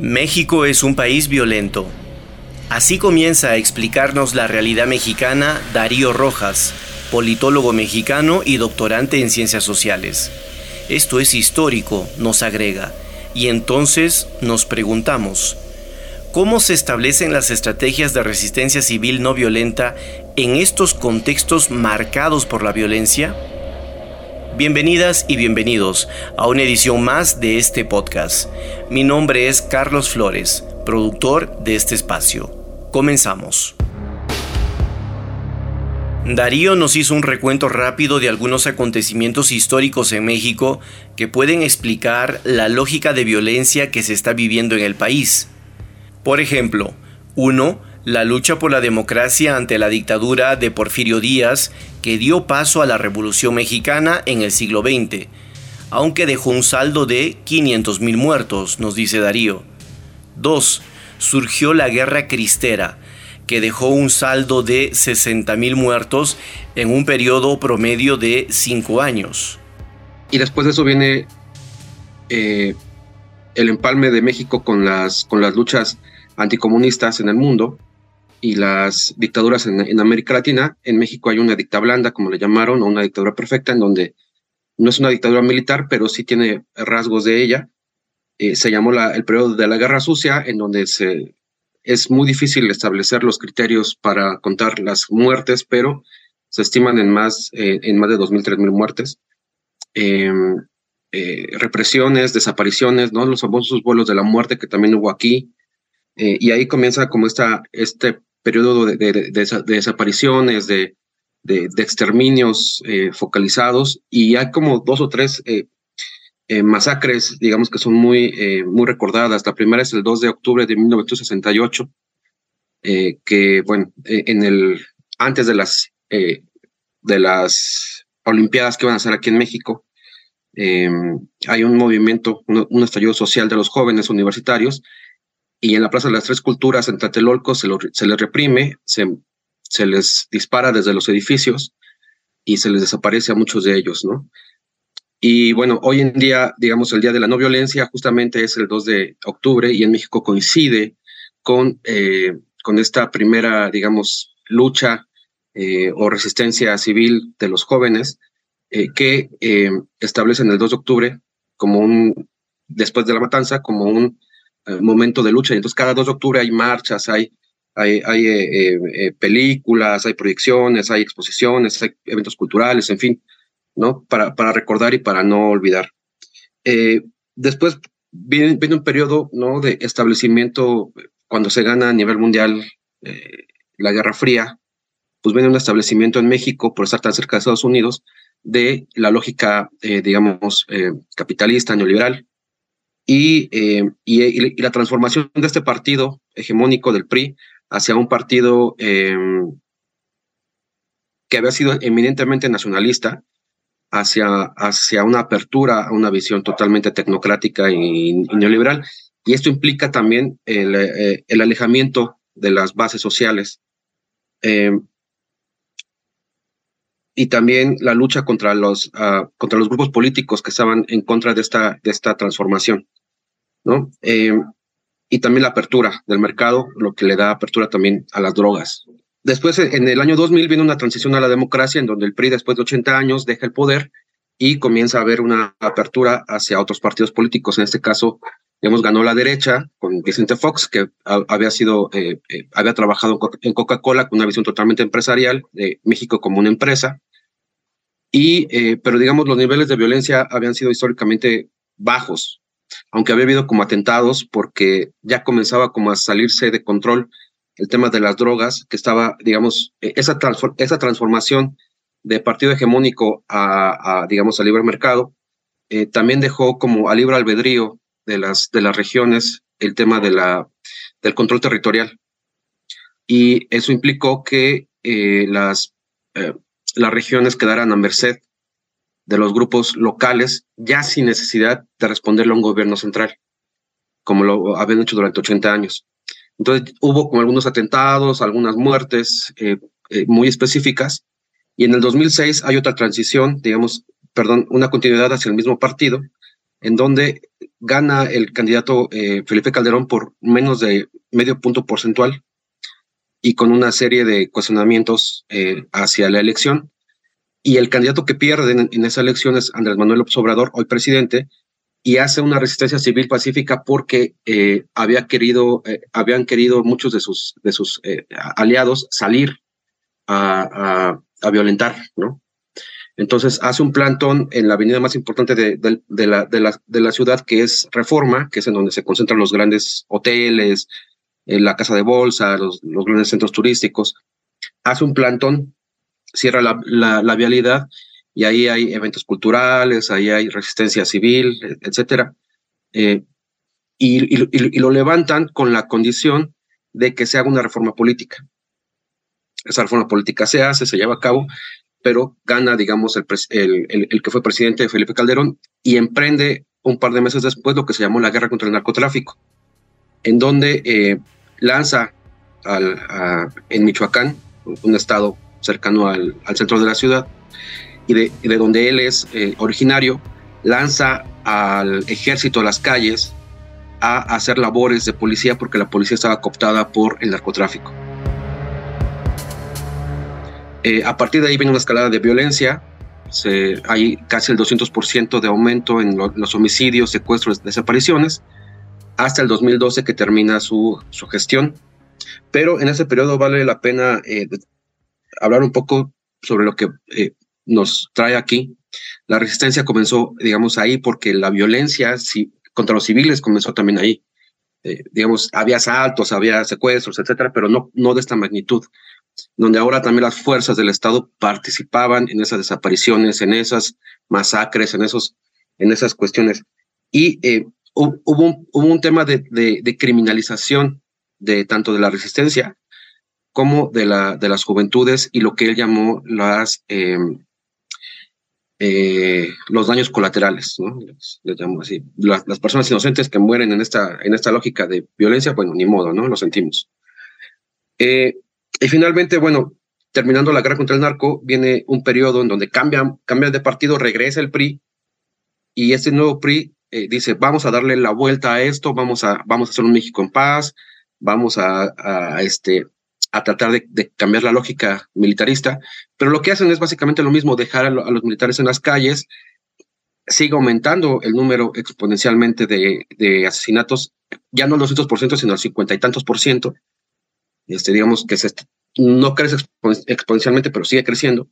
México es un país violento. Así comienza a explicarnos la realidad mexicana Darío Rojas, politólogo mexicano y doctorante en ciencias sociales. Esto es histórico, nos agrega, y entonces nos preguntamos, ¿cómo se establecen las estrategias de resistencia civil no violenta en estos contextos marcados por la violencia? Bienvenidas y bienvenidos a una edición más de este podcast. Mi nombre es Carlos Flores, productor de este espacio. Comenzamos. Darío nos hizo un recuento rápido de algunos acontecimientos históricos en México que pueden explicar la lógica de violencia que se está viviendo en el país. Por ejemplo, 1 la lucha por la democracia ante la dictadura de Porfirio Díaz que dio paso a la Revolución Mexicana en el siglo XX, aunque dejó un saldo de 500.000 muertos, nos dice Darío. 2. Surgió la Guerra Cristera, que dejó un saldo de 60.000 muertos en un periodo promedio de 5 años. Y después de eso viene eh, el empalme de México con las, con las luchas anticomunistas en el mundo, y las dictaduras en, América Latina. En México hay una dictadura blanda, como le llamaron, o una dictadura perfecta, en donde no es una dictadura militar, pero sí tiene rasgos de ella. Eh, se llamó la, el periodo de la Guerra Sucia, en donde se, es muy difícil establecer los criterios para contar las muertes, pero se estiman en más, eh, en más de 2.000, 3.000 muertes. Em, eh, represiones, desapariciones, ¿no? los famosos vuelos de la muerte que también hubo aquí. y ahí comienza como esta, este periodo de, desapariciones, de, exterminios eh, focalizados, y hay como dos o tres eh, eh, masacres, digamos que son muy, muy recordadas. La primera es el 2 de octubre de 1968, que, bueno, en el, antes de las, de las Olimpiadas que van a ser aquí en México, hay un movimiento, un, estallido social de los jóvenes universitarios y en la Plaza de las Tres Culturas en Tlatelolco se, se les reprime, se, se les dispara desde los edificios y se les desaparece a muchos de ellos, ¿no? Y bueno, hoy en día, digamos, el Día de la No Violencia justamente es el 2 de octubre y en México coincide con, eh, con esta primera, digamos, lucha eh, o resistencia civil de los jóvenes eh, que establecen el 2 de octubre como un, después de la matanza, como un eh, momento de lucha. Entonces, cada 2 de octubre hay marchas, hay, hay, hay eh, eh, películas, hay proyecciones, hay exposiciones, hay eventos culturales, en fin, ¿no? Para, para recordar y para no olvidar. después viene, viene, un periodo, ¿no? De establecimiento, cuando se gana a nivel mundial la Guerra Fría, pues viene un establecimiento en México, por estar tan cerca de Estados Unidos, de la lógica, digamos, capitalista, neoliberal, eh, y, y, la transformación de este partido hegemónico del PRI hacia un partido em, que había sido eminentemente nacionalista, hacia, hacia una apertura a una visión totalmente tecnocrática y, neoliberal. Y esto implica también el, eh, el alejamiento de las bases sociales em, y también la lucha contra los, ah, contra los grupos políticos que estaban en contra de esta, de esta transformación. ¿no? Eh, y también la apertura del mercado, lo que le da apertura también a las drogas. Después, en el año 2000, viene una transición a la democracia en donde el PRI, después de 80 años, deja el poder y comienza a haber una apertura hacia otros partidos políticos. En este caso, hemos ganó la derecha con Vicente Fox, que había sido, eh, eh, había trabajado en Coca-Cola con una visión totalmente empresarial de México como una empresa. Y, pero digamos, los niveles de violencia habían sido históricamente bajos aunque había habido como atentados porque ya comenzaba como a salirse de control el tema de las drogas, que estaba, digamos, e, esa, esa transformación de partido hegemónico a, digamos, a libre mercado, eh, también dejó como a libre albedrío de las, de las regiones el tema de la, del control territorial. Y eso implicó que eh, las, eh, las regiones quedaran a merced de los grupos locales, ya sin necesidad de responderle a un gobierno central, como lo habían hecho durante 80 años. Entonces hubo como algunos atentados, algunas muertes muy específicas, y en el 2006 hay otra transición, digamos, perdón, una continuidad hacia el mismo partido, en donde gana el candidato eh, Felipe Calderón por menos de medio punto porcentual y con una serie de cuestionamientos eh, hacia la elección. Y el candidato que pierde en, esa elección es Andrés Manuel López Obrador, hoy presidente, y hace una resistencia civil pacífica porque eh, había querido, habían querido muchos de sus, de sus aliados salir a, a violentar, ¿no? Entonces hace un plantón en la avenida más importante de, la, ciudad, que es Reforma, que es en donde se concentran los grandes hoteles, eh, la casa de bolsa, los, grandes centros turísticos. Hace un plantón, cierra la, vialidad y ahí hay eventos culturales, ahí hay resistencia civil, etcétera. Eh, y, y, lo levantan con la condición de que se haga una reforma política. Esa reforma política se hace, se lleva a cabo, pero gana, digamos, el, que fue presidente Felipe Calderón y emprende un par de meses después lo que se llamó la guerra contra el narcotráfico, en donde eh, lanza en Michoacán, un estado cercano al, centro de la ciudad, y de, de donde él es eh, originario, lanza al ejército a las calles a hacer labores de policía porque la policía estaba cooptada por el narcotráfico. Eh, a partir de ahí viene una escalada de violencia. hay casi el 200% de aumento en los homicidios, secuestros, desapariciones, hasta el 2012 que termina su, gestión. Pero en ese periodo vale la pena eh, hablar un poco sobre lo que eh, nos trae aquí. La resistencia comenzó, digamos, ahí porque la violencia contra los civiles comenzó también ahí. digamos, había asaltos, había secuestros, etcétera, pero no, no de esta magnitud donde ahora también las fuerzas del Estado participaban en esas desapariciones, en esas masacres, en, esos, en esas cuestiones. Y eh, hubo, un, tema de, criminalización de tanto de la resistencia como de, la, de las juventudes y lo que él llamó las, em, eh, los daños colaterales, ¿no? Les, llamo así. Las, personas inocentes que mueren en esta, en esta lógica de violencia, bueno, ni modo, ¿no? Lo sentimos. Eh, y finalmente, bueno, terminando la guerra contra el narco, viene un periodo en donde cambian, cambian de partido, regresa el PRI, y este nuevo PRI eh, dice, vamos a darle la vuelta a esto, vamos a, vamos a hacer un México en paz, vamos a, este, a tratar de, cambiar la lógica militarista, pero lo que hacen es básicamente lo mismo, dejar a, los militares en las calles, sigue aumentando el número exponencialmente de, de asesinatos, ya no el 200%, sino el cincuenta y tantos por ciento, este, digamos que se, no crece exponencialmente, pero sigue creciendo,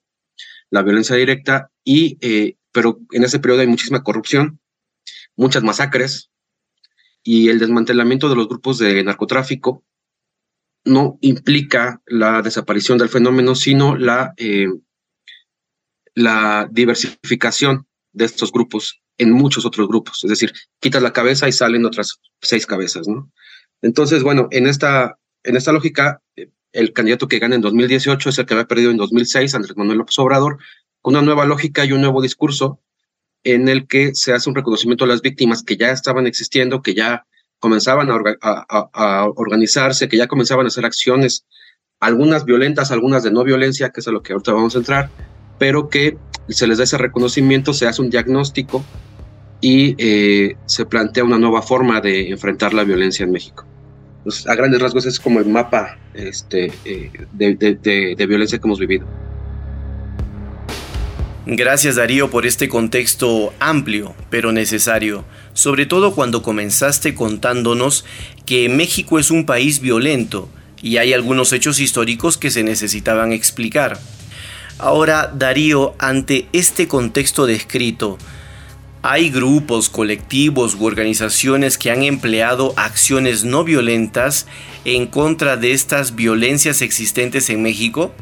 la violencia directa, y, eh, pero en ese periodo hay muchísima corrupción, muchas masacres, y el desmantelamiento de los grupos de narcotráfico no implica la desaparición del fenómeno, sino la, eh, la diversificación de estos grupos en muchos otros grupos. Es decir, quitas la cabeza y salen otras seis cabezas, ¿no? Entonces, bueno, en esta en esta lógica, eh, el candidato que gana en 2018 es el que había perdido en 2006, Andrés Manuel López Obrador, con una nueva lógica y un nuevo discurso en el que se hace un reconocimiento a las víctimas que ya estaban existiendo, que ya comenzaban a, organizarse, que ya comenzaban a hacer acciones, algunas violentas, algunas de no violencia, que es a lo que ahorita vamos a entrar, pero que se les da ese reconocimiento, se hace un diagnóstico y eh, se plantea una nueva forma de enfrentar la violencia en México. Pues, a grandes rasgos es como el mapa este, eh, de, violencia que hemos vivido. Gracias Darío por este contexto amplio, pero necesario, sobre todo cuando comenzaste contándonos que México es un país violento y hay algunos hechos históricos que se necesitaban explicar. Ahora, Darío, ante este contexto descrito, hay grupos, colectivos u organizaciones que han empleado acciones no violentas en contra de estas violencias existentes en México?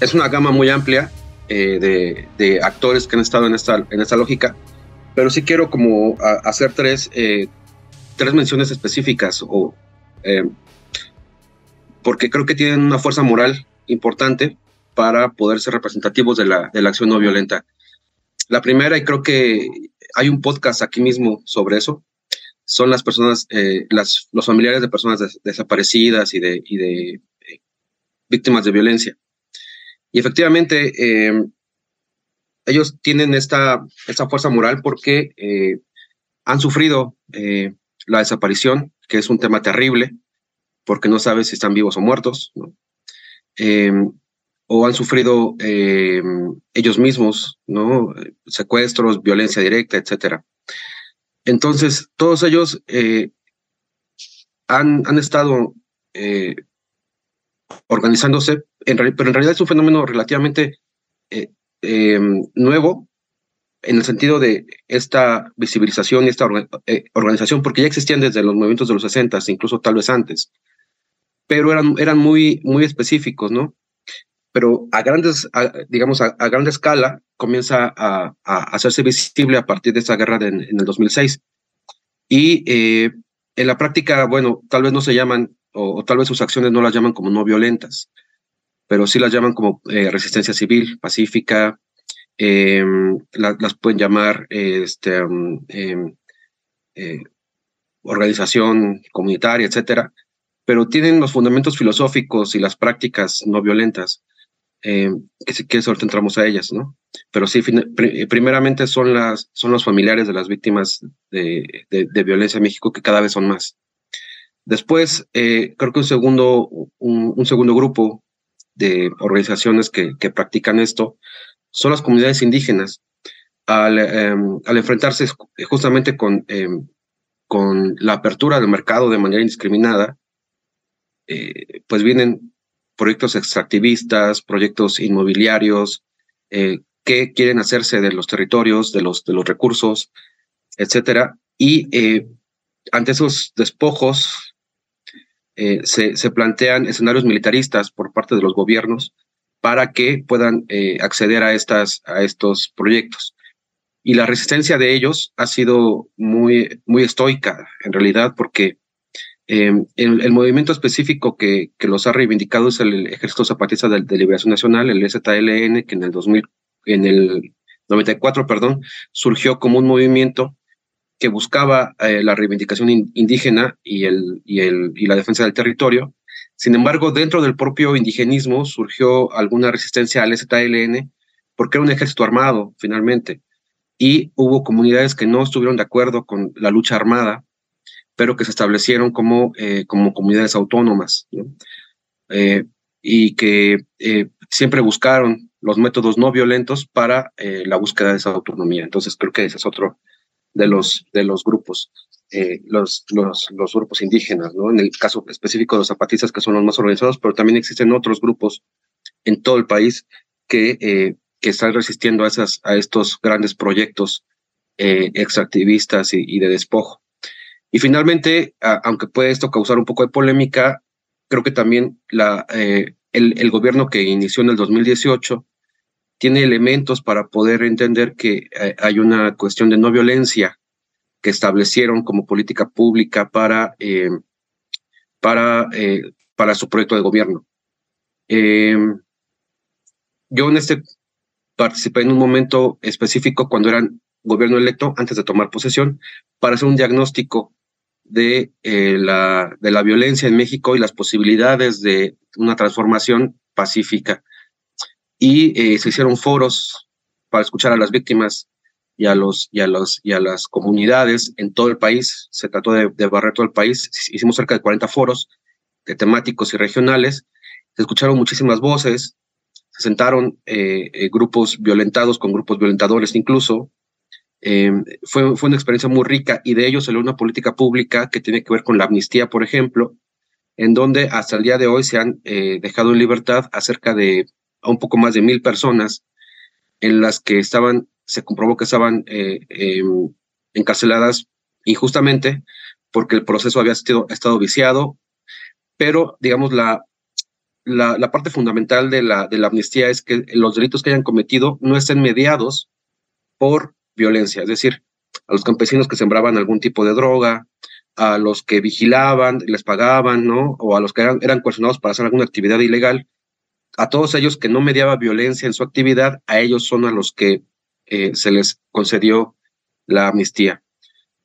Es una gama muy amplia de, de, actores que han estado en esta, en esta lógica, pero sí quiero como hacer tres, tres menciones específicas o porque creo que tienen una fuerza moral importante para poder ser representativos de la, de la acción no violenta. La primera, y creo que hay un podcast aquí mismo sobre eso, son las personas, eh, los familiares de personas desaparecidas y de, eh, víctimas de violencia. Y efectivamente, eh, ellos tienen esta, fuerza moral porque han sufrido la desaparición, que es un tema terrible, porque no sabes si están vivos o muertos, o han sufrido em, ellos mismos, ¿no? Secuestros, violencia directa, etcétera. Entonces, todos ellos eh, han, han, estado eh, organizándose, pero en realidad es un fenómeno relativamente eh, em, nuevo en el sentido de esta visibilización y esta organización, porque ya existían desde los movimientos de los 60, incluso tal vez antes pero eran, eran muy, muy específicos, ¿no? Pero a grandes, digamos, a, gran escala comienza a, hacerse visible a partir de esa guerra en el 2006. Y eh, en la práctica, bueno, tal vez no se llaman, o, tal vez sus acciones no las llaman como no violentas, pero sí las llaman como eh, resistencia civil, pacífica, em, las pueden llamar este, em, eh, organización comunitaria, etcétera pero tienen los fundamentos filosóficos y las prácticas no violentas, eh, que si quieres ahorita entramos a ellas, ¿no? Pero sí, primeramente son, las, son los familiares de las víctimas de, de, violencia en México, que cada vez son más. Después, eh, creo que un segundo, un, segundo grupo de organizaciones que, que, practican esto son las comunidades indígenas. Al, em, al enfrentarse justamente con, em, con la apertura del mercado de manera indiscriminada, eh, pues vienen proyectos extractivistas, proyectos inmobiliarios, eh, que quieren hacerse de los territorios, de los, de los recursos, etcétera. Y eh, ante esos despojos se, se, plantean escenarios militaristas por parte de los gobiernos para que puedan acceder a, estas, a estos proyectos. Y la resistencia de ellos ha sido muy, muy estoica, en realidad, porque el, el, movimiento específico que, que, los ha reivindicado es el Ejército Zapatista de, Liberación Nacional, el ZLN, que en el 2000, en el 94, perdón, surgió como un movimiento que buscaba eh, la reivindicación indígena y, el, y, el, y la defensa del territorio. Sin embargo, dentro del propio indigenismo surgió alguna resistencia al ZLN porque era un ejército armado, finalmente, y hubo comunidades que no estuvieron de acuerdo con la lucha armada pero que se establecieron como, eh, como comunidades autónomas eh, y que eh, siempre buscaron los métodos no violentos para la búsqueda de esa autonomía. Entonces creo que ese es otro de los, de los grupos, los, los, los, grupos indígenas, ¿no? en el caso específico de los zapatistas que son los más organizados, pero también existen otros grupos en todo el país que, que están resistiendo a, esas, a estos grandes proyectos extractivistas y de despojo. Y finalmente, aunque puede esto causar un poco de polémica, creo que también la, eh, el, gobierno que inició en el 2018 tiene elementos para poder entender que eh, hay una cuestión de no violencia que establecieron como política pública para, eh, para, para su proyecto de gobierno. yo en este participé en un momento específico cuando eran gobierno electo, antes de tomar posesión, para hacer un diagnóstico de, eh, la, de la violencia en México y las posibilidades de una transformación pacífica. Y eh, se hicieron foros para escuchar a las víctimas y a, los, y, a los, y a las comunidades en todo el país. Se trató de, barrer todo el país. Hicimos cerca de 40 foros de temáticos y regionales. Se escucharon muchísimas voces. Se sentaron eh, grupos violentados con grupos violentadores incluso, eh, fue, fue una experiencia muy rica y de ello salió una política pública que tiene que ver con la amnistía, por ejemplo, en donde hasta el día de hoy se han eh, dejado en libertad a cerca de un poco más de mil personas en las que estaban, se comprobó que estaban eh, em, encarceladas injustamente porque el proceso había estado viciado, pero digamos la, la, la, parte fundamental de la, de la amnistía es que los delitos que hayan cometido no estén mediados por violencia, es decir, a los campesinos que sembraban algún tipo de droga, a los que vigilaban, les pagaban, ¿no? O a los que eran, eran coercionados para hacer alguna actividad ilegal, a todos ellos que no mediaba violencia en su actividad, a ellos son a los que eh, se les concedió la amnistía.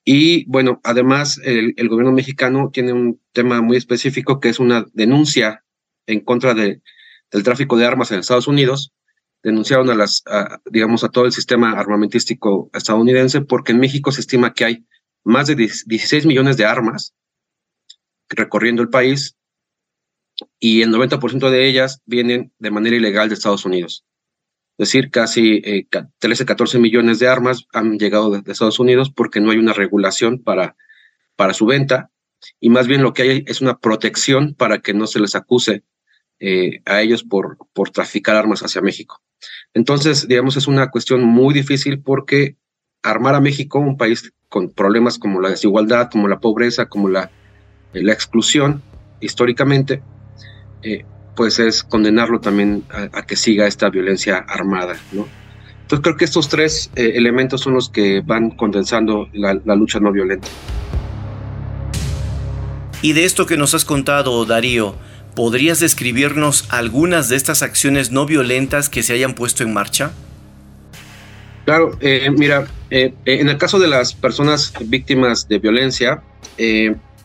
Y bueno, además el, gobierno mexicano tiene un tema muy específico que es una denuncia en contra de, del tráfico de armas en Estados Unidos. Denunciaron a las, digamos, a todo el sistema armamentístico estadounidense porque en México se estima que hay más de 16 millones de armas recorriendo el país y el 90% de ellas vienen de manera ilegal de Estados Unidos. Es decir, casi 13, eh, 14 millones de armas han llegado de, Estados Unidos porque no hay una regulación para, para su venta y más bien lo que hay es una protección para que no se les acuse eh, a ellos por, por traficar armas hacia México. Entonces, digamos, es una cuestión muy difícil porque armar a México, un país con problemas como la desigualdad, como la pobreza, como la, la exclusión, históricamente, eh, pues es condenarlo también a, que siga esta violencia armada, ¿no? Entonces creo que estos tres eh, elementos son los que van condensando la, la lucha no violenta. Y de esto que nos has contado, Darío, ¿podrías describirnos algunas de estas acciones no violentas que se hayan puesto en marcha? Claro, eh, mira, en el caso de las personas víctimas de violencia,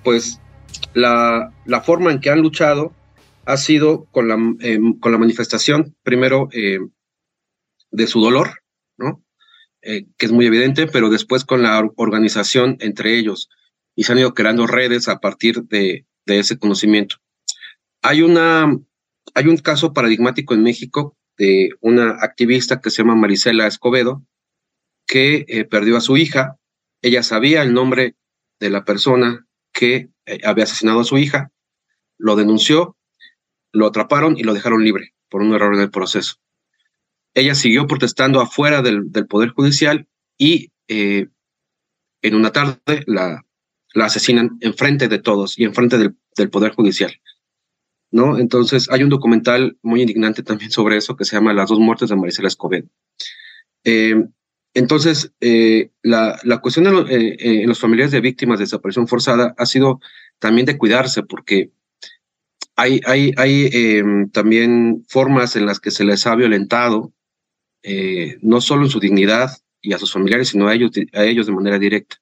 pues la, forma en que han luchado ha sido con la, la manifestación, primero, eh, de su dolor, ¿no? Eh, que es muy evidente, pero después con la organización entre ellos y se han ido creando redes a partir de ese conocimiento. Hay, una, hay un caso paradigmático en México de una activista que se llama Marisela Escobedo, que eh, perdió a su hija. Ella sabía el nombre de la persona que había asesinado a su hija, lo denunció lo atraparon y lo dejaron libre por un error en el proceso. Ella siguió protestando afuera del, Poder Judicial y eh, en una tarde la, asesinan enfrente de todos y enfrente del Poder Judicial. Entonces hay un documental muy indignante también sobre eso que se llama Las dos muertes de Marisela Escobedo. Eh, entonces, eh, la, la, cuestión en los familiares de víctimas de desaparición forzada ha sido también de cuidarse, porque hay, hay, hay em, también formas en las que se les ha violentado, eh, no solo en su dignidad y a sus familiares, sino a ellos, a ellos de manera directa.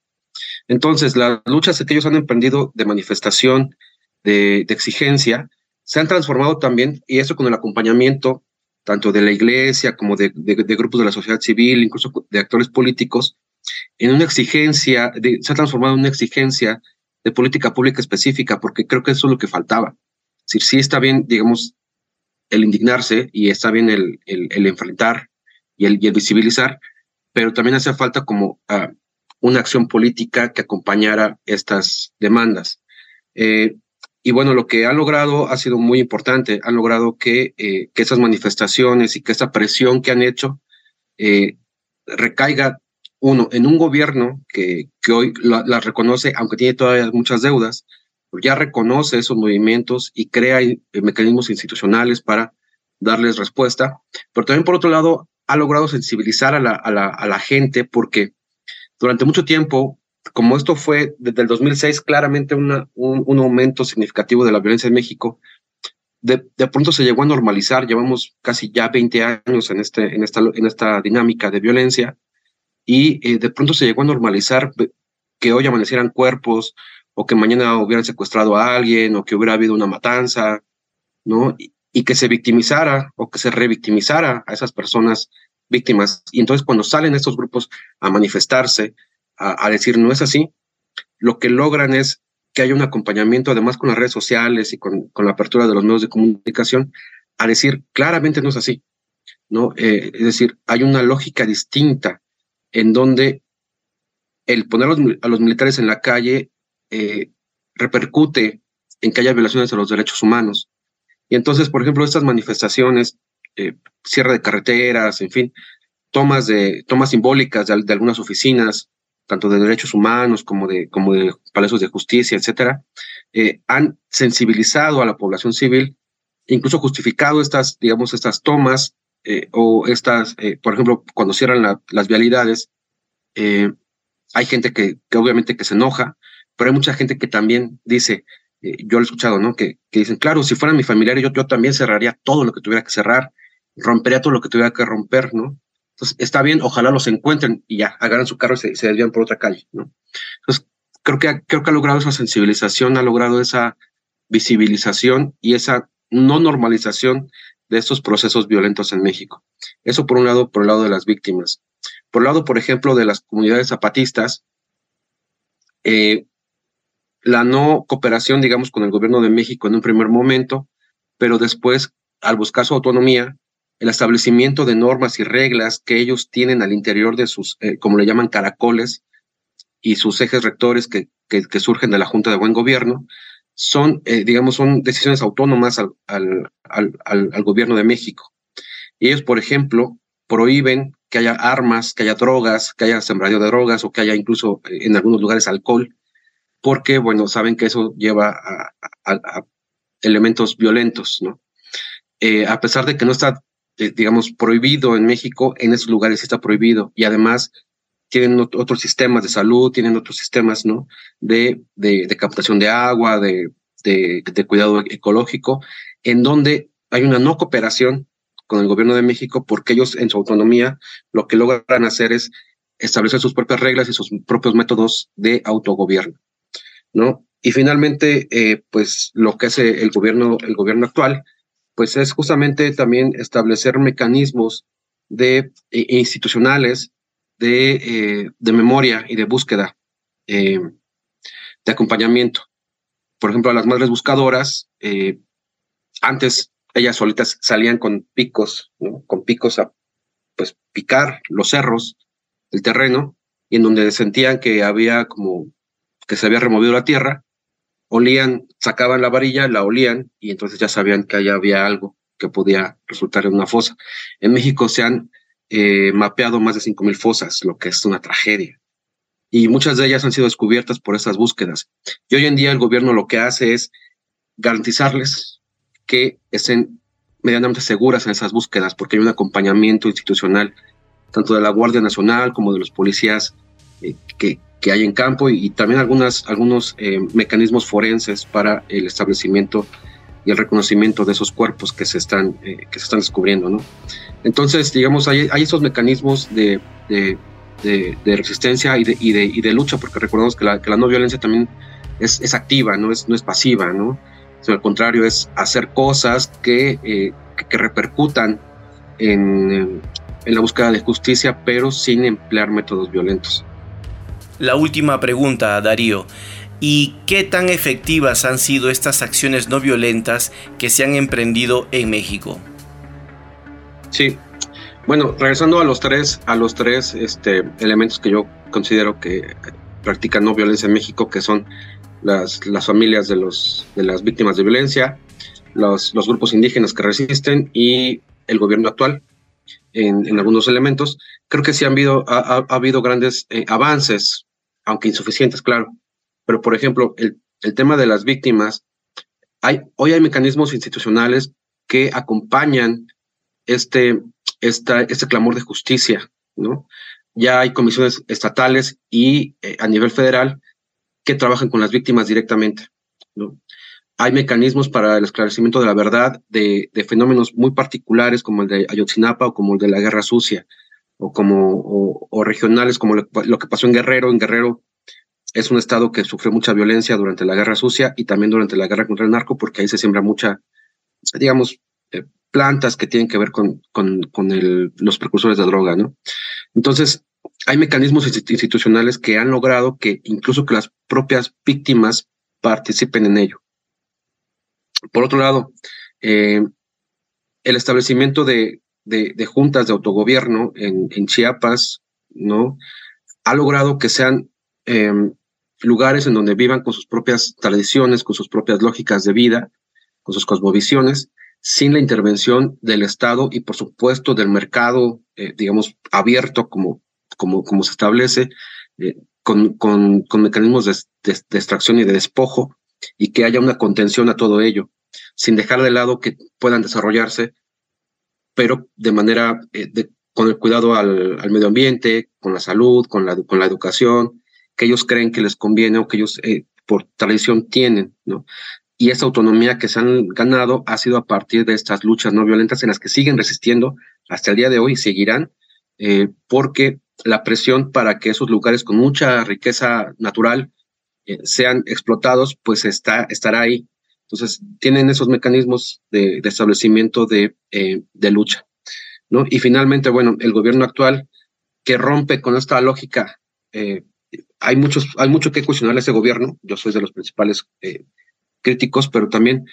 Entonces, las luchas que ellos han emprendido de manifestación, de, de exigencia, se han transformado también, y eso con el acompañamiento tanto de la iglesia como de, grupos de la sociedad civil, incluso de actores políticos, en una exigencia, se ha transformado en una exigencia de política pública específica, porque creo que eso es lo que faltaba decir, sí está bien, digamos, el indignarse y está bien el, enfrentar y el, visibilizar, pero también hace falta como ah, una acción política que acompañara estas demandas. Eh, y bueno, lo que han logrado ha sido muy importante. Han logrado que, eh, que esas manifestaciones y que esa presión que han hecho eh, recaiga, uno, en un gobierno que, que hoy las la reconoce, aunque tiene todavía muchas deudas, ya reconoce esos movimientos y crea eh, mecanismos institucionales para darles respuesta, pero también por otro lado ha logrado sensibilizar a la, a la, a la gente porque durante mucho tiempo, como esto fue desde el 2006 claramente una, un, un, aumento significativo de la violencia en México, de, de, pronto se llegó a normalizar, llevamos casi ya 20 años en, este, en, esta, en esta dinámica de violencia y eh, de pronto se llegó a normalizar que hoy amanecieran cuerpos, o que mañana hubieran secuestrado a alguien, o que hubiera habido una matanza, ¿no? Y, que se victimizara o que se revictimizara a esas personas víctimas. Y entonces cuando salen estos grupos a manifestarse, a, decir no es así, lo que logran es que haya un acompañamiento, además con las redes sociales y con, la apertura de los medios de comunicación, a decir claramente no es así, ¿no? Eh, es decir, hay una lógica distinta en donde el poner a los militares en la calle eh, repercute en que haya violaciones de los derechos humanos. Y entonces, por ejemplo, estas manifestaciones, eh, cierre de carreteras, en fin, tomas, de, tomas simbólicas de, algunas oficinas, tanto de derechos humanos como de, como de palacios de justicia, etcétera, eh, han sensibilizado a la población civil incluso justificado estas, digamos, estas tomas eh, o estas, eh, por ejemplo, cuando cierran las vialidades, hay gente que, obviamente que se enoja, pero hay mucha gente que también dice, yo lo he escuchado, ¿no? Que, que dicen, claro, si fueran mi familiares, yo, yo también cerraría todo lo que tuviera que cerrar, rompería todo lo que tuviera que romper, ¿no? Entonces, está bien, ojalá los encuentren y ya, agarran su carro y se, desvían por otra calle, ¿no? Entonces, creo que, creo que ha logrado esa sensibilización, ha logrado esa visibilización y esa no normalización de estos procesos violentos en México. Eso por un lado, por el lado de las víctimas. Por el lado, por ejemplo, de las comunidades zapatistas, eh, la no cooperación, digamos, con el gobierno de México en un primer momento, pero después, al buscar su autonomía, el establecimiento de normas y reglas que ellos tienen al interior de sus, eh, como le llaman, caracoles y sus ejes rectores que, surgen de la Junta de Buen Gobierno, son, eh, digamos, son decisiones autónomas al, gobierno de México. Y ellos, por ejemplo, prohíben que haya armas, que haya drogas, que haya sembradío de drogas o que haya incluso eh, en algunos lugares alcohol, porque, bueno, saben que eso lleva a, elementos violentos, ¿no? A pesar de que no está, digamos, prohibido en México, en esos lugares está prohibido. Y además tienen otros sistemas de salud, tienen otros sistemas, ¿no? De, de, de captación de agua, de, de, de, cuidado ecológico, en donde hay una no cooperación con el gobierno de México porque ellos en su autonomía lo que logran hacer es establecer sus propias reglas y sus propios métodos de autogobierno, ¿no? Y finalmente, eh, pues lo que hace el gobierno, el gobierno actual, pues es justamente también establecer mecanismos de eh, institucionales de, eh, de, memoria y de búsqueda, eh, de acompañamiento. Por ejemplo, las madres buscadoras, eh, antes ellas solitas salían con picos, con picos a pues, picar los cerros, el terreno, y en donde sentían que había como que se había removido la tierra, olían, sacaban la varilla, la olían, y entonces ya sabían que allá había algo que podía resultar en una fosa. En México se han eh, mapeado más de 5.000 fosas, lo que es una tragedia. Y muchas de ellas han sido descubiertas por esas búsquedas. Y hoy en día el gobierno lo que hace es garantizarles que estén medianamente seguras en esas búsquedas, porque hay un acompañamiento institucional, tanto de la Guardia Nacional como de los policías eh, que, que, hay en campo y, también algunas, algunos eh, mecanismos forenses para el establecimiento y el reconocimiento de esos cuerpos que se están, que se están descubriendo. ¿no? Entonces, digamos, hay, hay esos mecanismos de, de, de, resistencia y de, y, y de, lucha, porque recordemos que la, que la no violencia también es, es, activa, no es, no es pasiva, ¿no? al contrario, es hacer cosas que, eh, que, repercutan en, en la búsqueda de justicia, pero sin emplear métodos violentos. La última pregunta, Darío. ¿Y qué tan efectivas han sido estas acciones no violentas que se han emprendido en México? Sí. Bueno, regresando a los tres, a los tres este, elementos que yo considero que practican no violencia en México, que son las, las familias de, los, de las víctimas de violencia, los, los grupos indígenas que resisten y el gobierno actual en, algunos elementos, creo que sí han habido, ha, habido grandes eh, avances, aunque insuficientes, claro. Pero, por ejemplo, el, el tema de las víctimas, hay, hoy hay mecanismos institucionales que acompañan este, esta, este clamor de justicia, ¿no? Ya hay comisiones estatales y eh, a nivel federal que trabajan con las víctimas directamente, ¿no? Hay mecanismos para el esclarecimiento de la verdad de, de fenómenos muy particulares como el de Ayotzinapa o como el de la Guerra Sucia o como o, o regionales como lo, que pasó en Guerrero. En Guerrero es un estado que sufrió mucha violencia durante la Guerra Sucia y también durante la guerra contra el narco porque ahí se siembra mucha, digamos, eh, plantas que tienen que ver con, con, con el, los precursores de droga, ¿no? Entonces, hay mecanismos institucionales que han logrado que incluso que las propias víctimas participen en ello. Por otro lado, eh, el establecimiento de, juntas de autogobierno en, Chiapas, ¿no? Ha logrado que sean eh, lugares en donde vivan con sus propias tradiciones, con sus propias lógicas de vida, con sus cosmovisiones, sin la intervención del Estado y, por supuesto, del mercado, eh, digamos, abierto como, se establece, eh, con, mecanismos de, extracción y de despojo, y que haya una contención a todo ello. sin dejar de lado que puedan desarrollarse, pero de manera, eh, con el cuidado al, medio ambiente, con la salud, con la, con la educación, que ellos creen que les conviene o que ellos eh, por tradición tienen, ¿no? Y esa autonomía que se han ganado ha sido a partir de estas luchas no violentas en las que siguen resistiendo hasta el día de hoy y seguirán, eh, porque la presión para que esos lugares con mucha riqueza natural sean explotados, pues está, estará ahí. Entonces, tienen esos mecanismos de, establecimiento de, eh, de, lucha. ¿no? Y finalmente, bueno, el gobierno actual que rompe con esta lógica, eh, hay, muchos, hay mucho que cuestionar a ese gobierno, yo soy de los principales críticos, pero también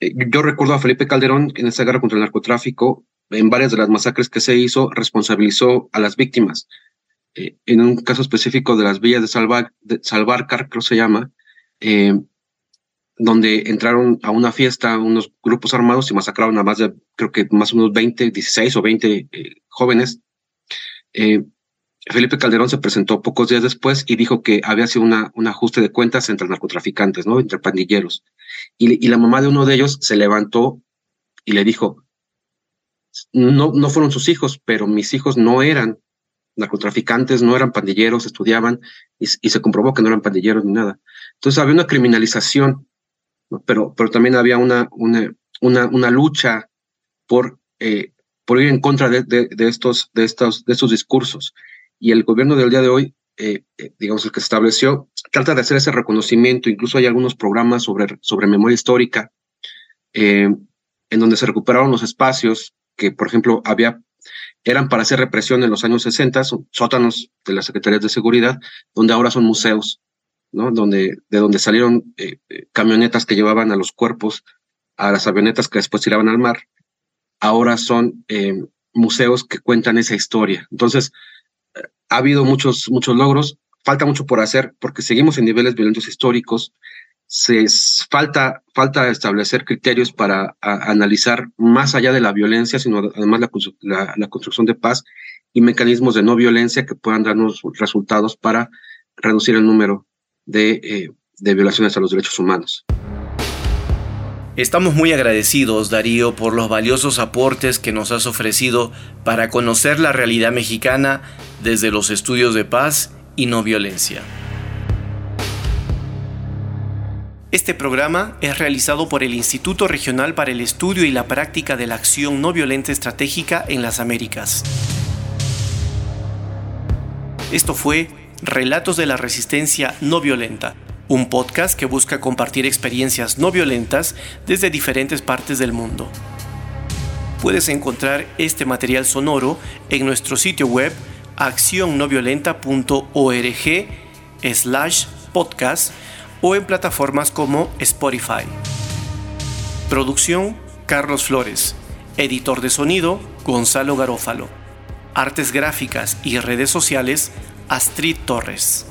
yo recuerdo a Felipe Calderón en esa guerra contra el narcotráfico, en varias de las masacres que se hizo, responsabilizó a las víctimas. Eh, en un caso específico de las villas de, Salvar, de Salvarcar, creo se llama, eh, donde entraron a una fiesta unos grupos armados y masacraron a más de, creo que más o menos 20, 16 o 20 eh, jóvenes. Felipe Calderón se presentó pocos días después y dijo que había sido un ajuste de cuentas entre narcotraficantes, ¿no? Entre pandilleros. Y, y la mamá de uno de ellos se levantó y le dijo, no, no fueron sus hijos, pero mis hijos no eran narcotraficantes, no eran pandilleros, estudiaban y, se comprobó que no eran pandilleros ni nada. Entonces había una criminalización, pero, pero también había una, una, una, lucha por, eh, por ir en contra de, de, estos, de, estos, de estos discursos. Y el gobierno del día de hoy, eh, eh, digamos, el que se estableció, trata de hacer ese reconocimiento. Incluso hay algunos programas sobre, sobre memoria histórica, en donde se recuperaron los espacios que, por ejemplo, había eran para hacer represión en los años 60, sótanos de las Secretarías de Seguridad, donde ahora son museos, ¿no? Donde, de donde salieron eh, eh, camionetas que llevaban a los cuerpos a las avionetas que después tiraban al mar. Ahora son eh, museos que cuentan esa historia. Entonces, ha habido muchos, muchos logros. Falta mucho por hacer porque seguimos en niveles violentos históricos se falta, falta establecer criterios para analizar más allá de la violencia, sino además la, la, construcción de paz y mecanismos de no violencia que puedan darnos resultados para reducir el número de, eh, de violaciones a los derechos humanos. Estamos muy agradecidos, Darío, por los valiosos aportes que nos has ofrecido para conocer la realidad mexicana desde los estudios de paz y no violencia. Este programa es realizado por el Instituto Regional para el Estudio y la Práctica de la Acción No Violenta Estratégica en las Américas. Esto fue Relatos de la Resistencia No Violenta, un podcast que busca compartir experiencias no violentas desde diferentes partes del mundo. Puedes encontrar este material sonoro en nuestro sitio web accionnoviolenta.org slash podcast o en plataformas como Spotify. Producción Carlos Flores. Editor de sonido Gonzalo Garófalo. Artes gráficas y redes sociales Astrid Torres.